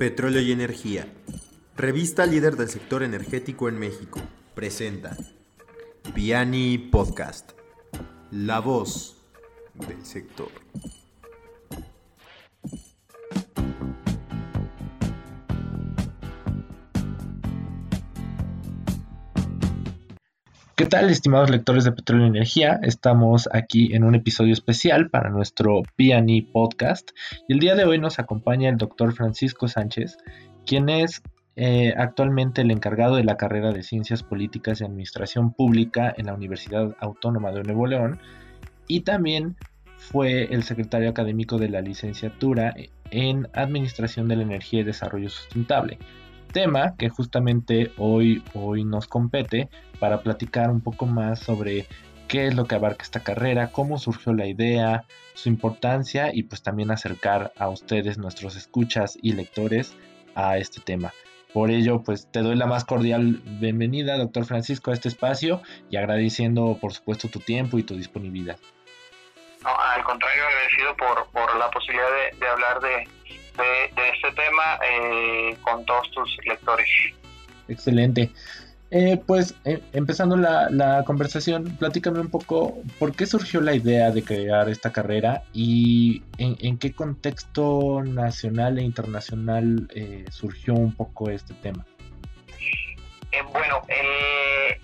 Petróleo y Energía. Revista líder del sector energético en México. Presenta Piani Podcast. La voz del sector. Tal, estimados lectores de Petróleo y Energía? Estamos aquí en un episodio especial para nuestro PE Podcast y el día de hoy nos acompaña el doctor Francisco Sánchez, quien es eh, actualmente el encargado de la carrera de Ciencias Políticas y Administración Pública en la Universidad Autónoma de Nuevo León y también fue el secretario académico de la licenciatura en Administración de la Energía y Desarrollo Sustentable tema que justamente hoy, hoy nos compete para platicar un poco más sobre qué es lo que abarca esta carrera, cómo surgió la idea, su importancia y pues también acercar a ustedes, nuestros escuchas y lectores, a este tema. Por ello, pues te doy la más cordial bienvenida, doctor Francisco, a este espacio y agradeciendo, por supuesto, tu tiempo y tu disponibilidad. al contrario, agradecido por, por la posibilidad de hablar de, de, este tema eh, con todos tus lectores. Excelente. Eh, pues eh, empezando la, conversación, platícame un poco por qué surgió la idea de crear esta carrera y en, qué contexto nacional e internacional surgió un poco este tema. Bueno, se,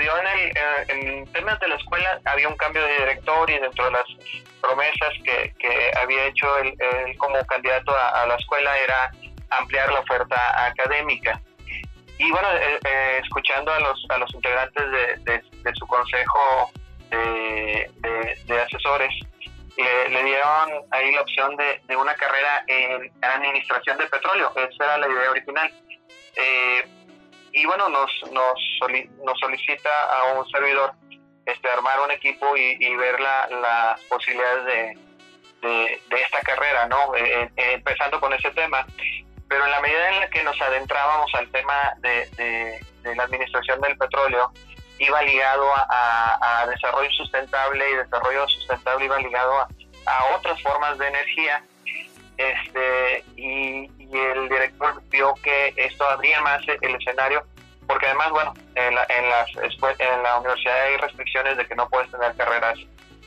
dio en el en temas de la escuela, había un cambio de director y dentro de las promesas que, que había hecho él, como candidato a, la escuela era ampliar la oferta académica. Y bueno, eh, eh, escuchando a los, a los integrantes de, su consejo de, de asesores, le, dieron ahí la opción de, de, una carrera en administración de petróleo. Esa era la idea original. Eh, y bueno, nos, nos, nos solicita a un servidor este, armar un equipo y, ver las posibilidades de, de, esta carrera, ¿no? Eh, eh, empezando con ese tema. Pero en la medida en la que nos adentrábamos al tema de, de la administración del petróleo, iba ligado a, a, desarrollo sustentable y desarrollo sustentable iba ligado a, a otras formas de energía. Este, y, y, el director vio que esto abría más el escenario porque además, bueno, en la, en, las, en la universidad hay restricciones de que no puedes tener carreras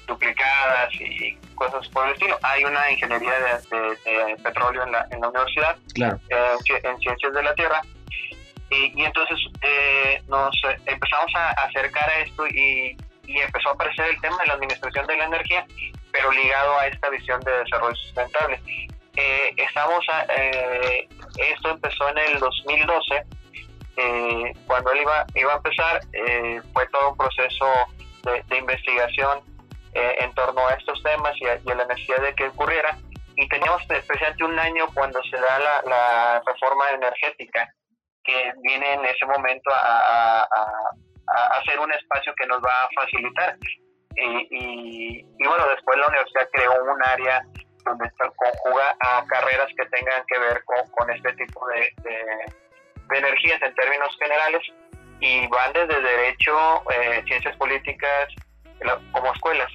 duplicadas y cosas por el estilo. Hay una ingeniería de, petróleo en la, en la universidad, eh, en ciencias de la tierra, y, y entonces eh, nos empezamos a acercar a esto y, y, empezó a aparecer el tema de la administración de la energía, pero ligado a esta visión de desarrollo sustentable. Eh, estamos esto empezó en el 2012 eh, cuando él iba, iba a empezar, eh, fue todo un proceso de, investigación eh, en torno a estos temas y a, la necesidad de que ocurriera. Y teníamos presente un año cuando se da la, reforma energética, que viene en ese momento a, hacer un espacio que nos va a facilitar. Y, bueno, después la universidad creó un área donde se conjuga a carreras que tengan que ver con, este tipo de de energías en términos generales y van desde derecho, eh, ciencias políticas, como escuelas,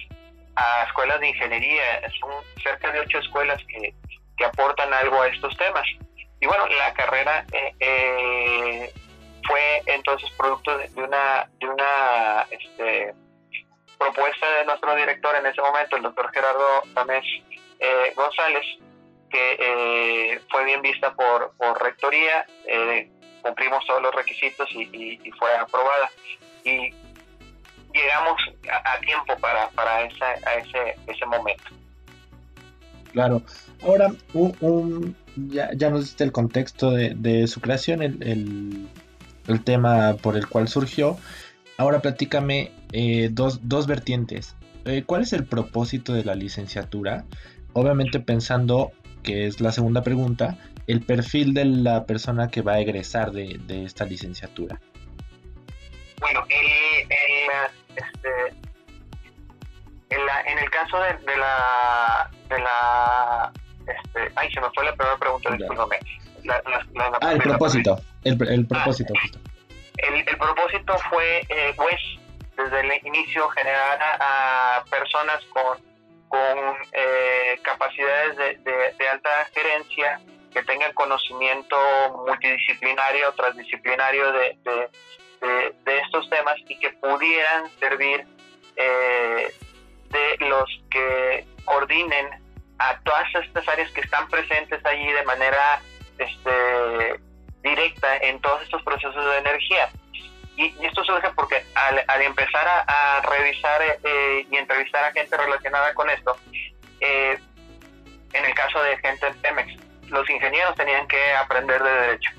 a escuelas de ingeniería. Son cerca de ocho escuelas que, que aportan algo a estos temas. Y bueno, la carrera eh, eh, fue entonces producto de, una, de una este, propuesta de nuestro director en ese momento, el doctor Gerardo Tamés González, que fue bien vista por, por rectoría, cumplimos todos los requisitos y, fue aprobada. Y llegamos a, tiempo para, para ese, ese momento. Claro. Ahora, un, ya, ya, nos diste el contexto de, su creación, el, el, tema por el cual surgió. Ahora platícame eh, dos, dos vertientes. Eh, ¿Cuál es el propósito de la licenciatura? Obviamente pensando, que es la segunda pregunta, el perfil de la persona que va a egresar de, esta licenciatura? Bueno, el, este, en, el caso de, la... De la este, ay, se me fue la primera pregunta, discúlpame. ah, el propósito. El, el, propósito, El, el, propósito fue, eh, pues, desde el inicio generar a, personas con, con eh, capacidades de, alta gerencia que tengan conocimiento multidisciplinario, transdisciplinario de, de, estos temas y que pudieran servir eh, de los que coordinen a todas estas áreas que están presentes allí de manera este, directa en todos estos procesos de energía. Y, esto surge porque al, empezar a, revisar eh, y entrevistar a gente relacionada con esto, eh, en el caso de gente en Pemex, los ingenieros tenían que aprender de derecho.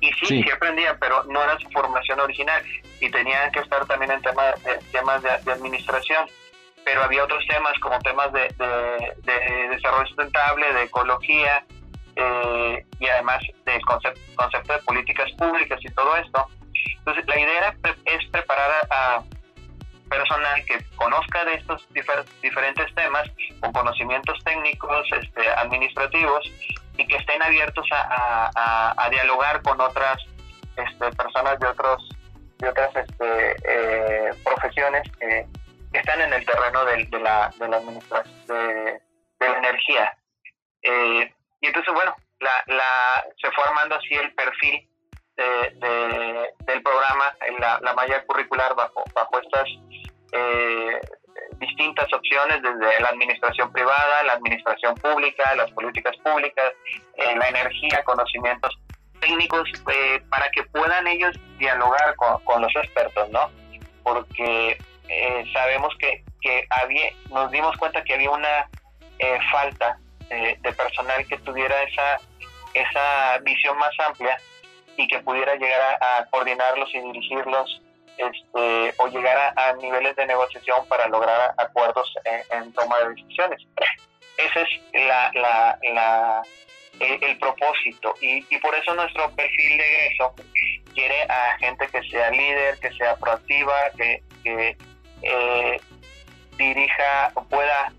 Y sí, sí, aprendían, pero no era su formación original y tenían que estar también en temas de, temas de, administración. Pero había otros temas como temas de, de desarrollo sustentable, de ecología, eh, y además del concepto, concepto de políticas públicas y todo esto. Entonces, la idea es preparar a personal que conozca de estos diferentes temas con conocimientos técnicos, este, administrativos y que estén abiertos a, dialogar con otras este, personas de otros de otras este, eh, profesiones que, están en el terreno de, la, de la administración de, la energía. Eh, y entonces, bueno, la, la, se fue armando así el perfil de, del programa, en la, la malla curricular bajo, bajo estas eh, distintas opciones, desde la administración privada, la administración pública, las políticas públicas, eh, la energía, conocimientos técnicos, eh, para que puedan ellos dialogar con, con los expertos, ¿no? Porque sabemos que, que había, nos dimos cuenta que había una falta de personal que tuviera esa, esa visión más amplia y que pudiera llegar a, coordinarlos y dirigirlos este, o llegar a, niveles de negociación para lograr acuerdos en, toma de decisiones. Ese es la, la, la el, propósito y, y, por eso nuestro perfil de egreso quiere a gente que sea líder, que sea proactiva, que, que eh, dirija o pueda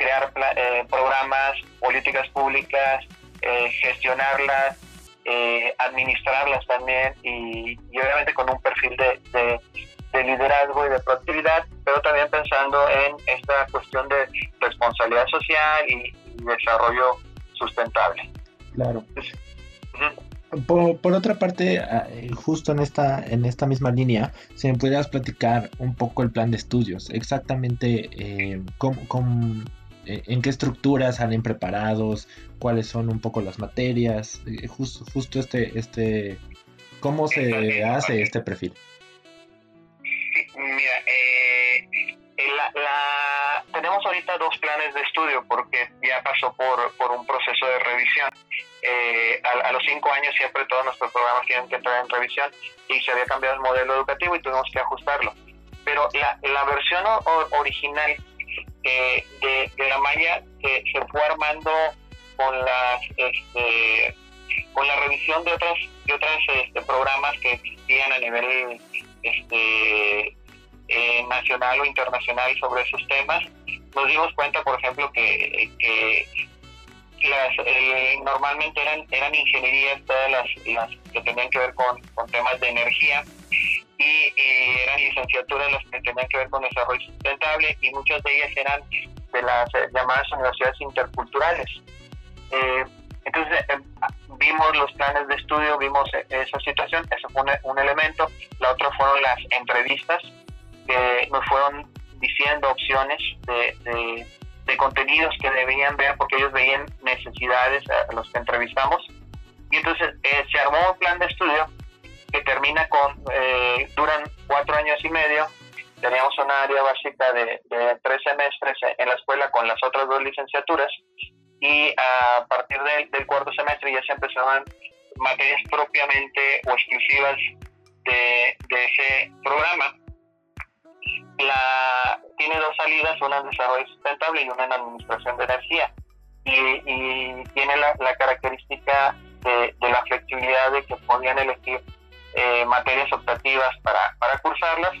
crear eh, programas, políticas públicas, eh, gestionarlas, eh, administrarlas también y, obviamente con un perfil de, liderazgo y de proactividad, pero también pensando en esta cuestión de responsabilidad social y, desarrollo sustentable. Claro. Por, otra parte, ah, justo en esta, en esta misma línea, si me pudieras platicar un poco el plan de estudios, exactamente eh, cómo, cómo, eh, en qué estructuras salen preparados, cuáles son un poco las materias, eh, justo, justo este, este, cómo se hace este perfil. Mira, eh, tenemos ahorita dos planes de estudio porque ya pasó por, por un proceso de revisión. a, los cinco años siempre todos nuestros programas tienen que entrar en revisión y se había cambiado el modelo educativo y tuvimos que ajustarlo. Pero la, la versión original de, la malla que se fue armando con las este, con la revisión de otras de otros este, programas que existían a nivel este, eh, nacional o internacional sobre esos temas nos dimos cuenta por ejemplo que, que las, eh, normalmente eran eran ingenierías todas las, las que tenían que ver con, con temas de energía y eran licenciaturas las que tenían que ver con desarrollo sustentable y muchas de ellas eran de las eh, llamadas universidades interculturales. Eh, entonces eh, vimos los planes de estudio, vimos esa situación, eso fue un, elemento. La otra fueron las entrevistas que nos fueron diciendo opciones de, de, contenidos que debían ver porque ellos veían necesidades a los que entrevistamos. Y entonces se armó un plan de estudio que termina con, eh, duran cuatro años y medio. Teníamos una área básica de, tres semestres en la escuela con las otras dos licenciaturas y a partir del, cuarto semestre ya se empezaban materias propiamente o exclusivas de, ese programa. La, tiene dos salidas, una en desarrollo sustentable y una en administración de energía. Y, tiene la, característica de, la flexibilidad de que podían elegir eh, materias optativas para, para cursarlas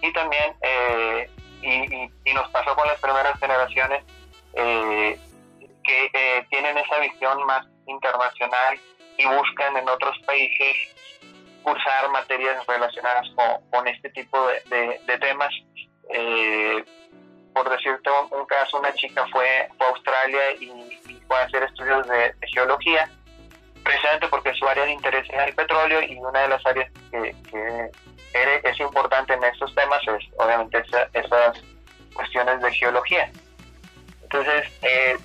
y también, eh, y, nos pasó con las primeras generaciones eh, que tienen esa visión más internacional y buscan en otros países cursar materias relacionadas con, este tipo de, de, temas. Por decirte un, caso, una chica fue, a Australia y, fue a hacer estudios de, geología, precisamente porque su área de interés es el petróleo y una de las áreas que, es importante en estos temas es obviamente esas cuestiones de geología. Entonces, eh,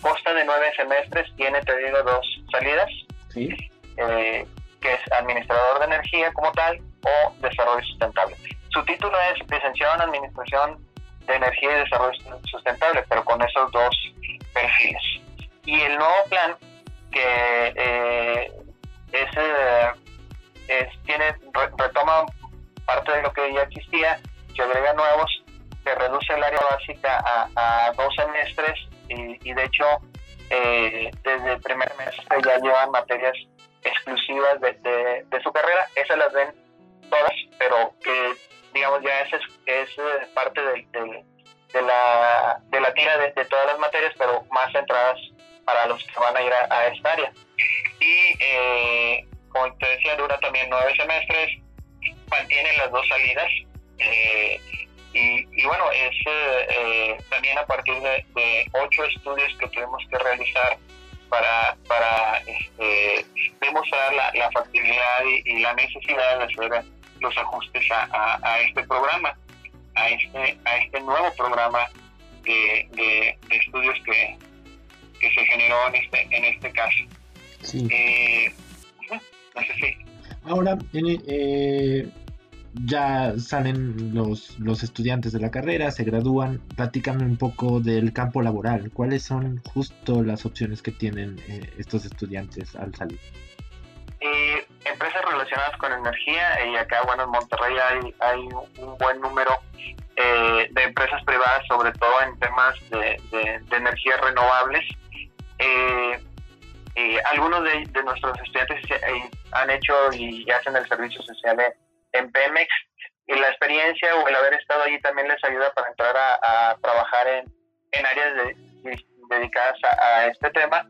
consta de nueve semestres, tiene, te digo, dos salidas, eh, que es administrador de energía como tal o desarrollo sustentable. Su título es licenciado en administración de energía y desarrollo sustentable, pero con esos dos perfiles. Y el nuevo plan que eh, es, tiene retoma parte de lo que ya existía, se agrega nuevos, se reduce el área básica a, dos semestres y, de hecho eh, desde el primer mes ya llevan materias exclusivas de, de, su carrera, esas las ven todas, pero que digamos ya es, es eh, parte de, de, la, de la tira de, todas las materias, pero más centradas para los que van a ir a, esta área. Y eh, como te decía, dura también nueve semestres, mantiene las dos salidas. Eh, y, bueno, es eh, también a partir de, ocho estudios que tuvimos que realizar para, para este, demostrar la, la factibilidad y, la necesidad de hacer los ajustes a, este programa, a este, a este nuevo programa de, de, estudios que, que, se generó en este, en este caso. Sí. Eh, no sé si. Ahora, eh, ya salen los, los estudiantes de la carrera, se gradúan, platícame un poco del campo laboral, ¿cuáles son justo las opciones que tienen eh, estos estudiantes al salir? Eh, empresas relacionadas con energía y acá, bueno, en Monterrey hay, hay un buen número eh, de empresas privadas, sobre todo en temas de, de, energías renovables. Algunos de, de, nuestros estudiantes han hecho y hacen el servicio social en Pemex y la experiencia o el haber estado allí también les ayuda para entrar a, trabajar en, en áreas dedicadas a, este tema.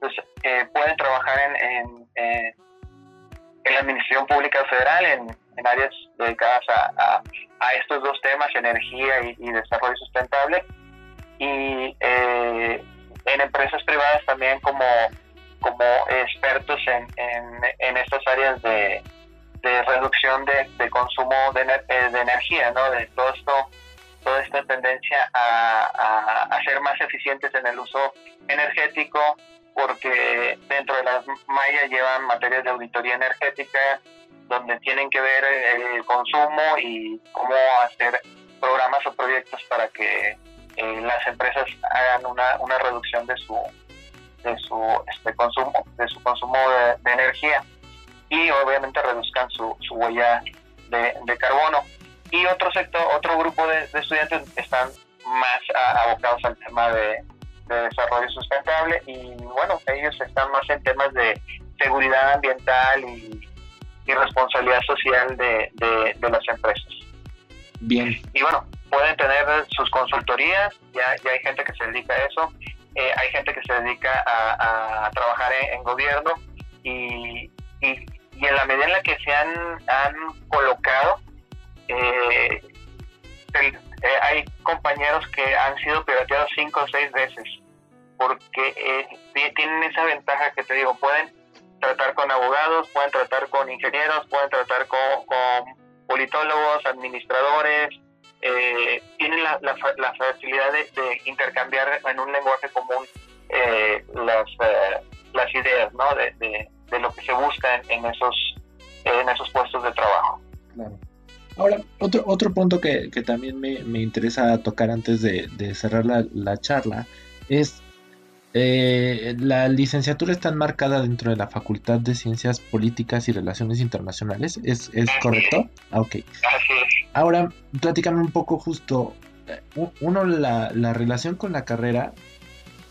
Pues eh, pueden trabajar en, en, en, la Administración Pública Federal, en, áreas dedicadas a, a, estos dos temas, energía y, desarrollo sustentable, y eh, en empresas privadas también como, como expertos en, en estas áreas de de reducción de, consumo de, eh, de, energía, ¿no? De todo esto, toda esta tendencia a, a, ser más eficientes en el uso energético, porque dentro de las mallas llevan materias de auditoría energética, donde tienen que ver el consumo y cómo hacer programas o proyectos para que eh, las empresas hagan una, una reducción de su de su este consumo de su consumo de energía y obviamente reduzcan su, su huella de, carbono. Y otro sector, otro grupo de, estudiantes están más abocados al tema de, desarrollo sustentable y bueno, ellos están más en temas de seguridad ambiental y, responsabilidad social de, las empresas. Bien. Y bueno, pueden tener sus consultorías, ya, ya hay gente que se dedica a eso, eh, hay gente que se dedica a, trabajar en, gobierno y, y, en la medida en la que se han, han colocado, eh, eh, hay compañeros que han sido pirateados cinco o seis veces, porque eh, tienen esa ventaja que te digo, pueden tratar con abogados, pueden tratar con ingenieros, pueden tratar con, politólogos, administradores, tienen la, la, facilidad de, intercambiar en un lenguaje común las, las ideas, ¿no? de, de lo que se busca en, esos, en esos puestos de trabajo. Claro. Ahora, otro, otro punto que, también me, interesa tocar antes de, cerrar la, charla es eh, la licenciatura está enmarcada dentro de la Facultad de Ciencias Políticas y Relaciones Internacionales, ¿es, es correcto? Ah, ok. Ahora, platícame un poco justo, eh, uno, la, la relación con la carrera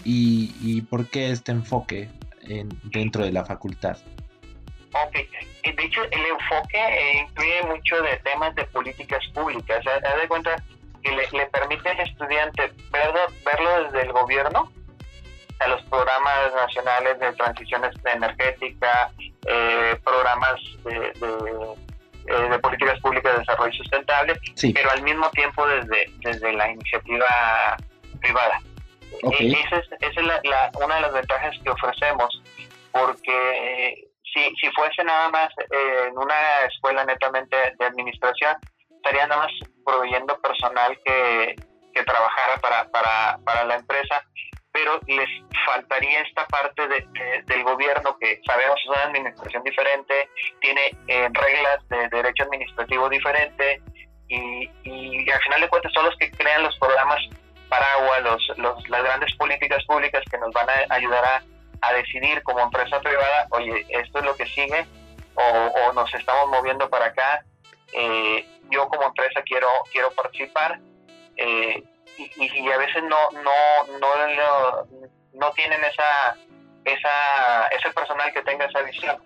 y, y por qué este enfoque dentro de la facultad. Ok, de hecho el enfoque eh, incluye mucho de temas de políticas públicas. Haz de cuenta que le, permite al estudiante verlo, verlo desde el gobierno, a los programas nacionales de transición energética, eh, programas de, eh, de políticas públicas de desarrollo sustentable, pero al mismo tiempo desde, desde la iniciativa privada. Okay. esa es, esa es la, una de las ventajas que ofrecemos, porque si, si fuese nada más en una escuela netamente de administración, estaría nada más proveyendo personal que, que trabajara para, para, para la empresa, pero les faltaría esta parte de, del gobierno que sabemos es una administración diferente, tiene eh, reglas de derecho administrativo diferente y, y, al final de cuentas son los que crean los programas para agua, los, los, las grandes políticas públicas que nos van a ayudar a, a decidir como empresa privada, oye, esto es lo que sigue o, o nos estamos moviendo para acá. Eh, yo como empresa quiero, quiero participar eh, y, a veces no, no, no, no tienen esa, esa, ese personal que tenga esa visión.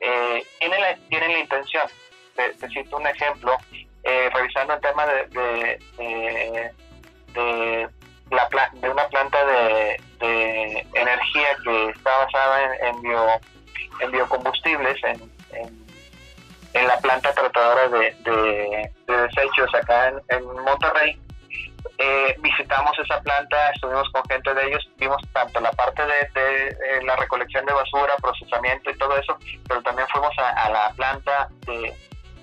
Eh, tienen, la, tienen la intención. Te, cito un ejemplo, eh, revisando el tema de, de, de, la, de una planta de, energía que está basada en, bio, en biocombustibles, en, en, la planta tratadora de, de, desechos acá en Monterrey eh, visitamos esa planta, estuvimos con gente de ellos, vimos tanto la parte de, eh, la recolección de basura, procesamiento y todo eso, pero también fuimos a, la planta de,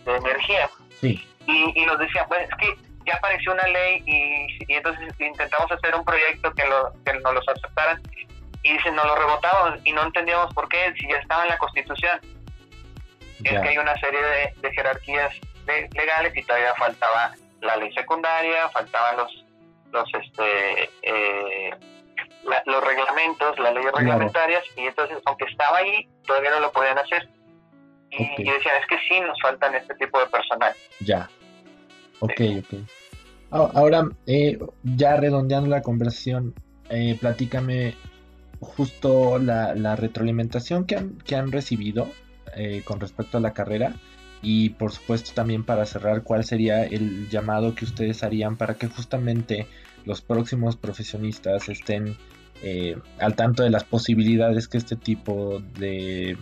energía. Y, nos decían, pues es que ya apareció una ley y, entonces intentamos hacer un proyecto que, lo, que nos los aceptaran y dicen, nos lo rebotamos y no entendíamos por qué, si ya estaba en la Constitución. Es que hay una serie de, jerarquías legales y todavía faltaba la ley secundaria, faltaban los los este eh, los reglamentos, las leyes reglamentarias, y entonces, aunque estaba ahí, todavía no lo podían hacer. Y, decían, es que sí, nos faltan este tipo de personal. Ya. Ok, ok. Ahora, eh, ya redondeando la conversación, eh, platícame justo la, la retroalimentación que han, que han recibido eh, con respecto a la carrera y por supuesto también para cerrar cuál sería el llamado que ustedes harían para que justamente los próximos profesionistas estén eh, al tanto de las posibilidades que este tipo de,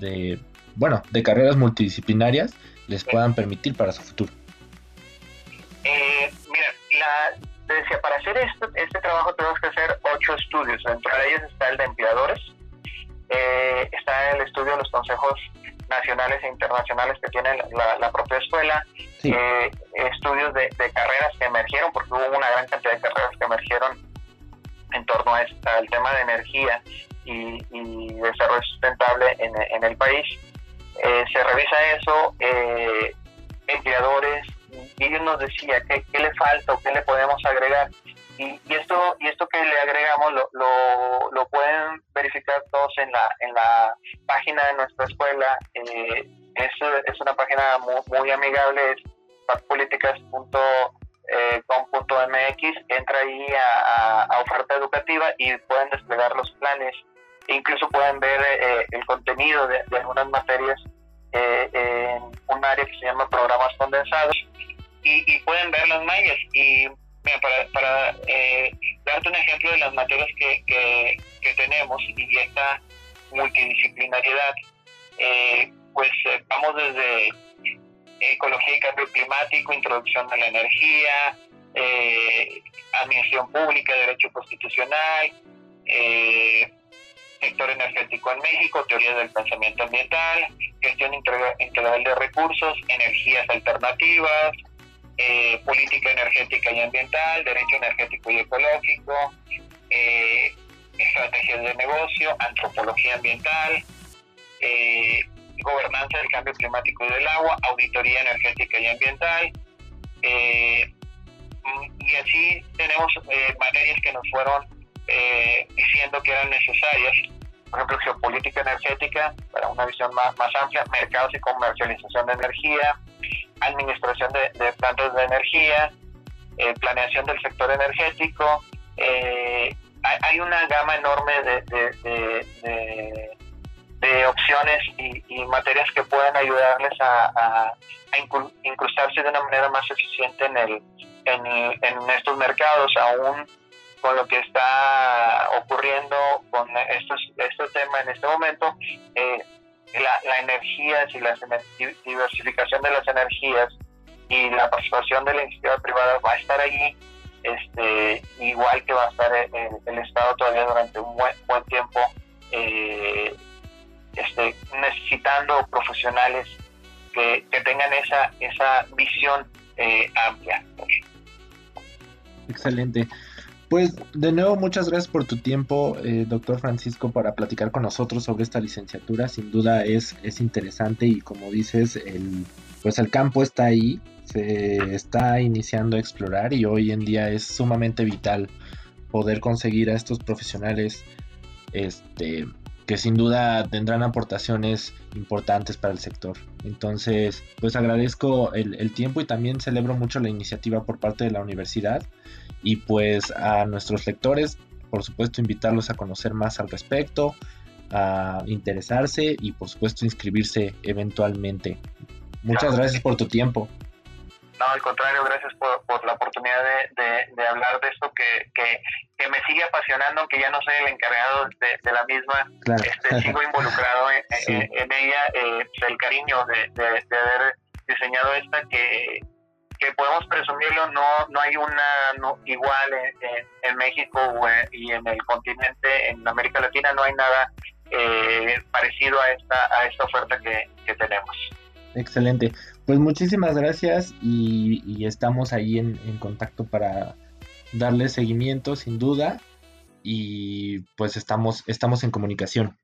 de, bueno, de carreras multidisciplinarias les puedan permitir para su futuro. Eh, mira, te decía, para hacer esto, este trabajo tenemos que hacer ocho estudios. Entre ellos está el de empleadores, eh, está el estudio de los consejos nacionales e internacionales que tiene la, propia escuela, eh, estudios de, carreras que emergieron, porque hubo una gran cantidad de carreras que emergieron en torno a al tema de energía y, desarrollo sustentable en, el país. Eh, se revisa eso, eh, empleadores, y ellos nos decía qué, qué le falta o qué le podemos agregar. Y, esto y esto que le agregamos lo, lo, pueden verificar todos en la en la página de nuestra escuela. Eh, es, una página muy, muy amigable es pacpoliticas.com.mx entra ahí a, a, oferta educativa y pueden desplegar los planes. E incluso pueden ver eh, el contenido de, algunas materias eh, en un área que se llama programas condensados. Y, y pueden ver las mallas. Y para, para eh, darte un ejemplo de las materias que, que, tenemos y esta multidisciplinariedad, eh, pues eh, vamos desde ecología y cambio climático, introducción a la energía, administración pública, derecho constitucional, sector energético en México, teoría del pensamiento ambiental, gestión integral de recursos, energías alternativas, eh, política energética y ambiental, derecho energético y ecológico, eh, estrategias de negocio, antropología ambiental, eh, gobernanza del cambio climático y del agua, auditoría energética y ambiental. y así tenemos materias que nos fueron diciendo que eran necesarias. Por ejemplo, geopolítica energética, para una visión más, más amplia, mercados y comercialización de energía, administración de, plantas de energía, eh, planeación del sector energético. Eh, hay una gama enorme de, de, opciones y, materias que pueden ayudarles a, incrustarse de una manera más eficiente en, el, en, estos mercados, aún con lo que está ocurriendo con estos, este tema en este momento. Eh, la, energía, si la diversificación de las energías y la participación de la iniciativa privada va a estar allí, este, igual que va a estar el, Estado todavía durante un buen, buen tiempo eh, este, necesitando profesionales que, tengan esa, esa visión eh, amplia. Excelente. Pues de nuevo muchas gracias por tu tiempo, eh, doctor Francisco, para platicar con nosotros sobre esta licenciatura. Sin duda es, es interesante y como dices, el, pues el campo está ahí, se está iniciando a explorar y hoy en día es sumamente vital poder conseguir a estos profesionales este, que sin duda tendrán aportaciones importantes para el sector. Entonces, pues agradezco el, tiempo y también celebro mucho la iniciativa por parte de la universidad y pues a nuestros lectores, por supuesto, invitarlos a conocer más al respecto, a interesarse y por supuesto inscribirse eventualmente. Muchas gracias por tu tiempo. No, al contrario, gracias por, por la oportunidad de, de, hablar de esto que, que, que, me sigue apasionando, aunque ya no soy el encargado de, la misma. Este, sigo involucrado en, en, ella, eh, el cariño de, de, haber diseñado esta que, que podemos presumirlo, no, no hay una no, igual en, en, México y en el continente, en América Latina, no hay nada eh, parecido a esta, a esta oferta que, que tenemos. Excelente. Pues muchísimas gracias y, estamos ahí en, contacto para darle seguimiento sin duda y pues estamos, estamos en comunicación.